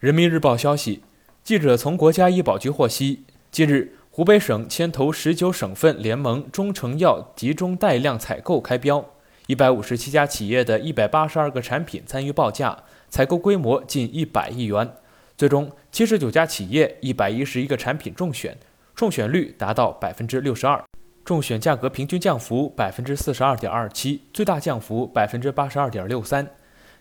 人民日报消息，记者从国家医保局获悉，近日，湖北省牵头十九省份联盟中成药集中带量采购开标，一百五十七家企业的一百八十二个产品参与报价，采购规模近一百亿元。最终，七十九家企业、一百一十一个产品中选，中选率达到百分之六十二，中选价格平均降幅百分之四十二点二七，最大降幅百分之八十二点六三。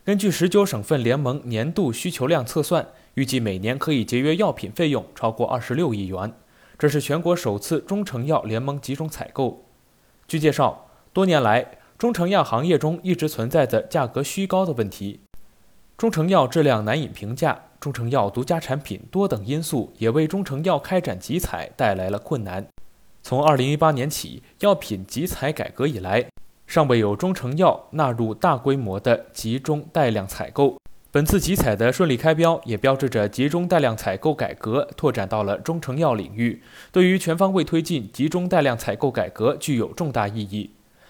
根据十九省份联盟年度需求量测算，预计每年可以节约药品费用超过二十六亿元。这是全国首次中成药联盟集中采购。据介绍，多年来，中成药行业中一直存在着价格虚高的问题，中成药质量难以评价，中成药独家产品多等因素也为中成药开展集采带来了困难。从二零一八年起，药品集采改革以来。尚未有中成药纳入大规模的集中带量采购。本次集采的顺利开标，也标志着集中带量采购改革拓展到了中成药领域，对于全方位推进集中带量采购改革具有重大意义。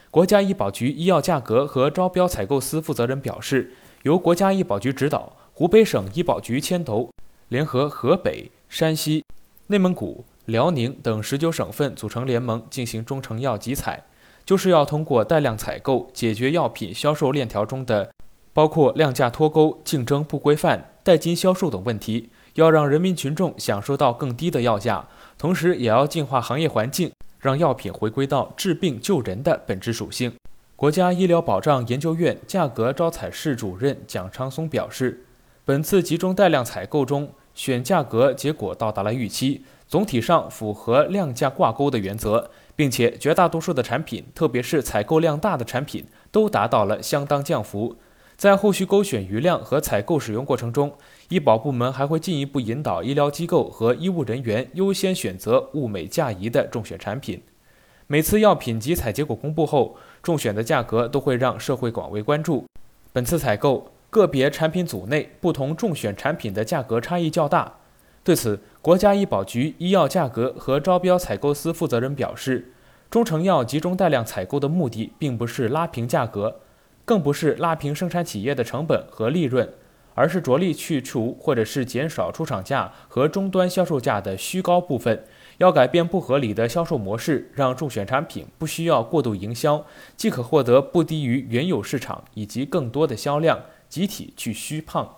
国家医保局医药价格和招标采购司负责人表示，由国家医保局指导，湖北省医保局牵头，联合河北、山西、内蒙古、辽宁等十九省份组成联盟进行中成药集采。就是要通过带量采购解决药品销售链条中的包括量价脱钩、竞争不规范、代金销售等问题，要让人民群众享受到更低的药价，同时也要净化行业环境，让药品回归到治病救人的本质属性。国家医疗保障研究院价格招采室主任蒋昌松表示，本次集中带量采购中选价格结果到达了预期，总体上符合量价挂钩的原则。并且绝大多数的产品，特别是采购量大的产品，都达到了相当降幅。在后续勾选余量和采购使用过程中，医保部门还会进一步引导医疗机构和医务人员优先选择物美价宜的中选产品。每次药品集采结果公布后，中选的价格都会让社会广为关注。本次采购个别产品组内不同中选产品的价格差异较大。对此，国家医保局医药价格和招标采购司负责人表示，中成药集中带量采购的目的，并不是拉平价格，更不是拉平生产企业的成本和利润，而是着力去除或者是减少出厂价和终端销售价的虚高部分，要改变不合理的销售模式，让中选产品不需要过度营销，即可获得不低于原有市场以及更多的销量，集体去虚胖。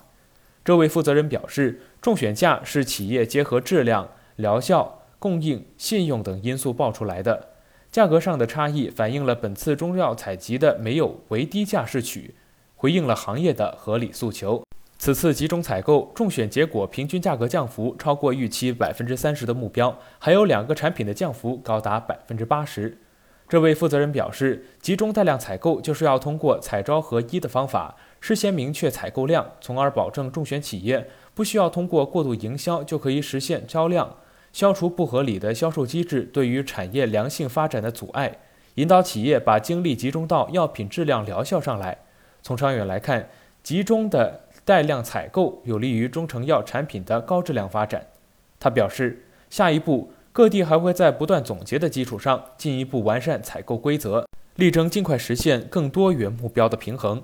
这位负责人表示，中选价是企业结合质量、疗效、供应、信用等因素报出来的，价格上的差异反映了本次中药采集的没有唯低价势取，回应了行业的合理诉求。此次集中采购中选结果平均价格降幅超过预期百分之三十的目标，还有两个产品的降幅高达百分之八十。这位负责人表示，集中带量采购就是要通过采招合一的方法。事先明确采购量，从而保证中选企业不需要通过过度营销就可以实现销量，消除不合理的销售机制对于产业良性发展的阻碍，引导企业把精力集中到药品质量疗效上来。从长远来看，集中的带量采购有利于中成药产品的高质量发展。他表示，下一步各地还会在不断总结的基础上，进一步完善采购规则，力争尽快实现更多元目标的平衡。